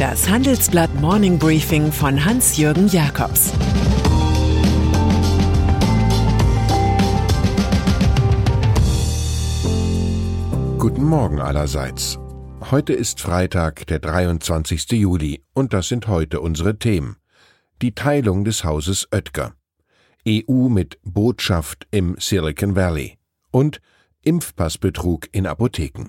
Das Handelsblatt Morning Briefing von Hans-Jürgen Jakobs Guten Morgen allerseits. Heute ist Freitag, der 23. Juli, und das sind heute unsere Themen. Die Teilung des Hauses Oetker. EU mit Botschaft im Silicon Valley. Und Impfpassbetrug in Apotheken.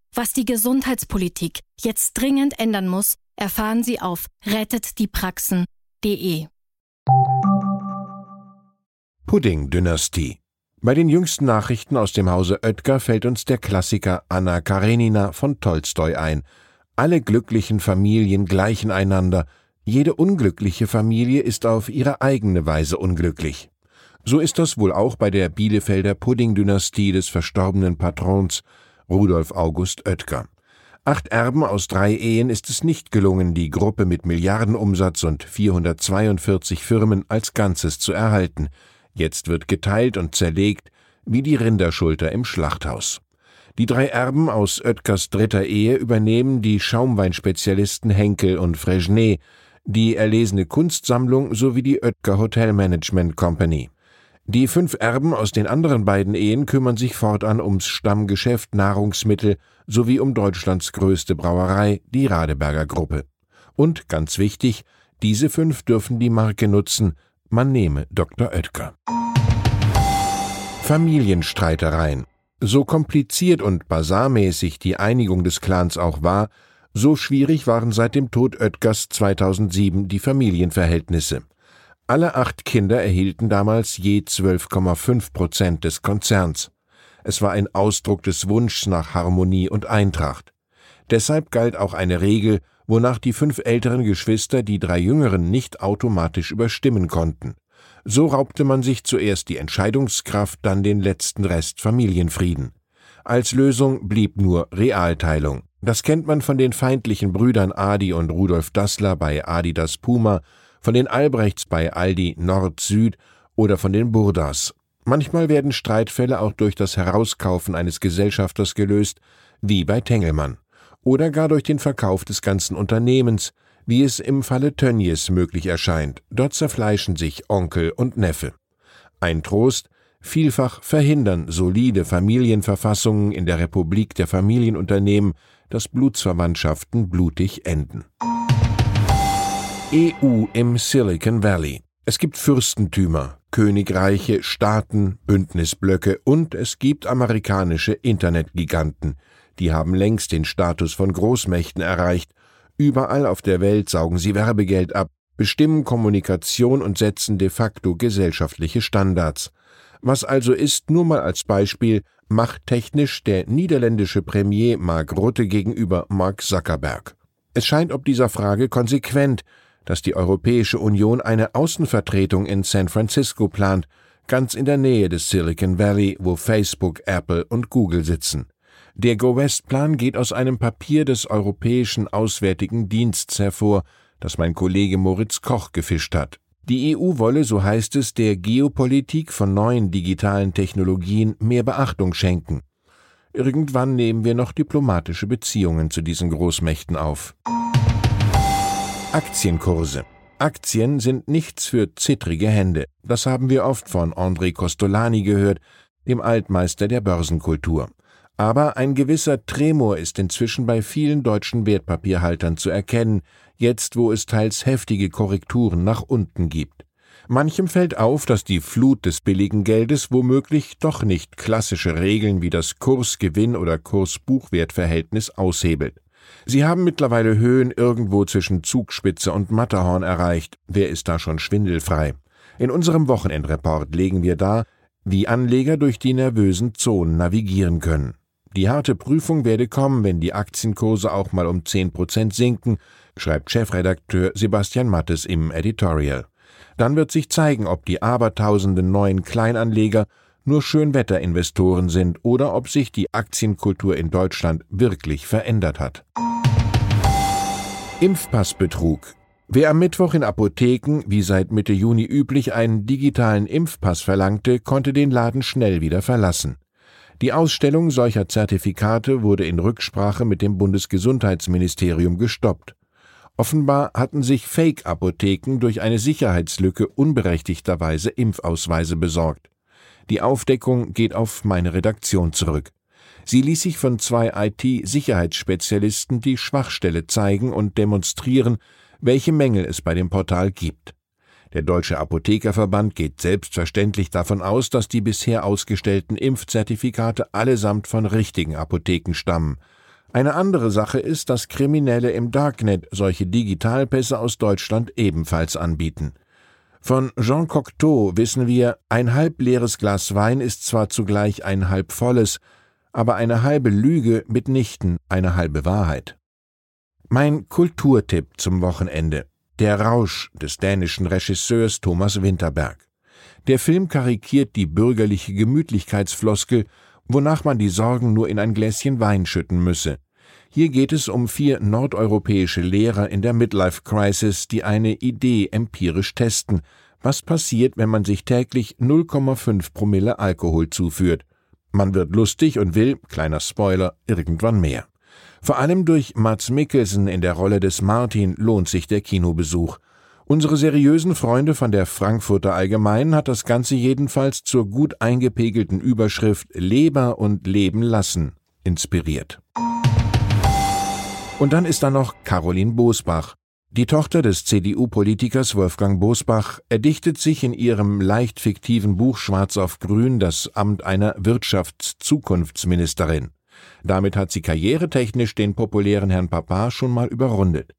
Was die Gesundheitspolitik jetzt dringend ändern muss, erfahren Sie auf rettetdiepraxen.de. Pudding-Dynastie. Bei den jüngsten Nachrichten aus dem Hause Oetker fällt uns der Klassiker Anna Karenina von Tolstoi ein. Alle glücklichen Familien gleichen einander, jede unglückliche Familie ist auf ihre eigene Weise unglücklich. So ist das wohl auch bei der Bielefelder Pudding-Dynastie des verstorbenen Patrons Rudolf August Oetker. Acht Erben aus drei Ehen ist es nicht gelungen, die Gruppe mit Milliardenumsatz und 442 Firmen als Ganzes zu erhalten. Jetzt wird geteilt und zerlegt, wie die Rinderschulter im Schlachthaus. Die drei Erben aus Oetkers dritter Ehe übernehmen die Schaumweinspezialisten Henkel und Fresnay, die erlesene Kunstsammlung sowie die Oetker Hotel Management Company. Die fünf Erben aus den anderen beiden Ehen kümmern sich fortan ums Stammgeschäft Nahrungsmittel sowie um Deutschlands größte Brauerei, die Radeberger Gruppe. Und ganz wichtig, diese fünf dürfen die Marke nutzen, man nehme Dr. Oetker. Familienstreitereien. So kompliziert und basarmäßig die Einigung des Clans auch war, so schwierig waren seit dem Tod Oetkers 2007 die Familienverhältnisse. Alle acht Kinder erhielten damals je 12,5 Prozent des Konzerns. Es war ein Ausdruck des Wunschs nach Harmonie und Eintracht. Deshalb galt auch eine Regel, wonach die fünf älteren Geschwister die drei jüngeren nicht automatisch überstimmen konnten. So raubte man sich zuerst die Entscheidungskraft, dann den letzten Rest Familienfrieden. Als Lösung blieb nur Realteilung. Das kennt man von den feindlichen Brüdern Adi und Rudolf Dassler bei Adidas Puma von den Albrechts bei Aldi Nord-Süd oder von den Burdas. Manchmal werden Streitfälle auch durch das Herauskaufen eines Gesellschafters gelöst, wie bei Tengelmann, oder gar durch den Verkauf des ganzen Unternehmens, wie es im Falle Tönnies möglich erscheint. Dort zerfleischen sich Onkel und Neffe. Ein Trost, vielfach verhindern solide Familienverfassungen in der Republik der Familienunternehmen, dass Blutsverwandtschaften blutig enden. EU im Silicon Valley. Es gibt Fürstentümer, Königreiche, Staaten, Bündnisblöcke und es gibt amerikanische Internetgiganten. Die haben längst den Status von Großmächten erreicht. Überall auf der Welt saugen sie Werbegeld ab, bestimmen Kommunikation und setzen de facto gesellschaftliche Standards. Was also ist, nur mal als Beispiel, machttechnisch der niederländische Premier Mark Rutte gegenüber Mark Zuckerberg. Es scheint ob dieser Frage konsequent, dass die Europäische Union eine Außenvertretung in San Francisco plant, ganz in der Nähe des Silicon Valley, wo Facebook, Apple und Google sitzen. Der Go-West-Plan geht aus einem Papier des Europäischen Auswärtigen Dienstes hervor, das mein Kollege Moritz Koch gefischt hat. Die EU wolle, so heißt es, der Geopolitik von neuen digitalen Technologien mehr Beachtung schenken. Irgendwann nehmen wir noch diplomatische Beziehungen zu diesen Großmächten auf. Aktienkurse. Aktien sind nichts für zittrige Hände. Das haben wir oft von André Costolani gehört, dem Altmeister der Börsenkultur. Aber ein gewisser Tremor ist inzwischen bei vielen deutschen Wertpapierhaltern zu erkennen, jetzt wo es teils heftige Korrekturen nach unten gibt. Manchem fällt auf, dass die Flut des billigen Geldes womöglich doch nicht klassische Regeln wie das Kursgewinn oder Kursbuchwertverhältnis aushebelt. Sie haben mittlerweile Höhen irgendwo zwischen Zugspitze und Matterhorn erreicht. Wer ist da schon schwindelfrei? In unserem Wochenendreport legen wir dar, wie Anleger durch die nervösen Zonen navigieren können. Die harte Prüfung werde kommen, wenn die Aktienkurse auch mal um 10 Prozent sinken, schreibt Chefredakteur Sebastian Mattes im Editorial. Dann wird sich zeigen, ob die abertausenden neuen Kleinanleger nur Schönwetterinvestoren sind oder ob sich die Aktienkultur in Deutschland wirklich verändert hat. Impfpassbetrug. Wer am Mittwoch in Apotheken, wie seit Mitte Juni üblich, einen digitalen Impfpass verlangte, konnte den Laden schnell wieder verlassen. Die Ausstellung solcher Zertifikate wurde in Rücksprache mit dem Bundesgesundheitsministerium gestoppt. Offenbar hatten sich Fake-Apotheken durch eine Sicherheitslücke unberechtigterweise Impfausweise besorgt. Die Aufdeckung geht auf meine Redaktion zurück. Sie ließ sich von zwei IT-Sicherheitsspezialisten die Schwachstelle zeigen und demonstrieren, welche Mängel es bei dem Portal gibt. Der Deutsche Apothekerverband geht selbstverständlich davon aus, dass die bisher ausgestellten Impfzertifikate allesamt von richtigen Apotheken stammen. Eine andere Sache ist, dass Kriminelle im Darknet solche Digitalpässe aus Deutschland ebenfalls anbieten. Von Jean Cocteau wissen wir, ein halb leeres Glas Wein ist zwar zugleich ein halb volles, aber eine halbe Lüge mitnichten eine halbe Wahrheit. Mein Kulturtipp zum Wochenende. Der Rausch des dänischen Regisseurs Thomas Winterberg. Der Film karikiert die bürgerliche Gemütlichkeitsfloskel, wonach man die Sorgen nur in ein Gläschen Wein schütten müsse. Hier geht es um vier nordeuropäische Lehrer in der Midlife Crisis, die eine Idee empirisch testen. Was passiert, wenn man sich täglich 0,5 Promille Alkohol zuführt? Man wird lustig und will, kleiner Spoiler, irgendwann mehr. Vor allem durch Mats Mikkelsen in der Rolle des Martin lohnt sich der Kinobesuch. Unsere seriösen Freunde von der Frankfurter Allgemeinen hat das Ganze jedenfalls zur gut eingepegelten Überschrift Leber und Leben lassen inspiriert. Und dann ist da noch Caroline Bosbach. Die Tochter des CDU-Politikers Wolfgang Bosbach erdichtet sich in ihrem leicht fiktiven Buch Schwarz auf Grün das Amt einer Wirtschaftszukunftsministerin. Damit hat sie karrieretechnisch den populären Herrn Papa schon mal überrundet.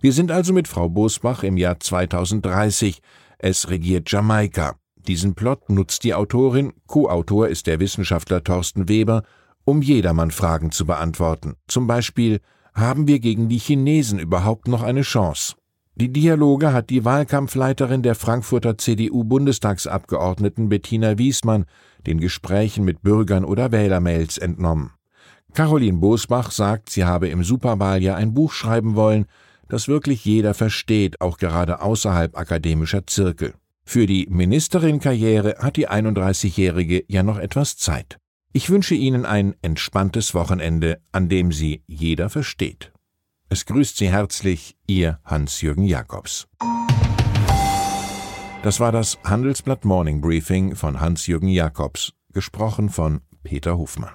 Wir sind also mit Frau Bosbach im Jahr 2030. Es regiert Jamaika. Diesen Plot nutzt die Autorin, Co-Autor ist der Wissenschaftler Thorsten Weber, um jedermann Fragen zu beantworten. Zum Beispiel, haben wir gegen die Chinesen überhaupt noch eine Chance? Die Dialoge hat die Wahlkampfleiterin der Frankfurter CDU-Bundestagsabgeordneten Bettina Wiesmann den Gesprächen mit Bürgern oder Wählermails entnommen. Caroline Bosbach sagt, sie habe im Superwahljahr ein Buch schreiben wollen, das wirklich jeder versteht, auch gerade außerhalb akademischer Zirkel. Für die Ministerin-Karriere hat die 31-Jährige ja noch etwas Zeit. Ich wünsche Ihnen ein entspanntes Wochenende, an dem Sie jeder versteht. Es grüßt Sie herzlich Ihr Hans-Jürgen Jakobs. Das war das Handelsblatt Morning Briefing von Hans-Jürgen Jakobs, gesprochen von Peter Hofmann.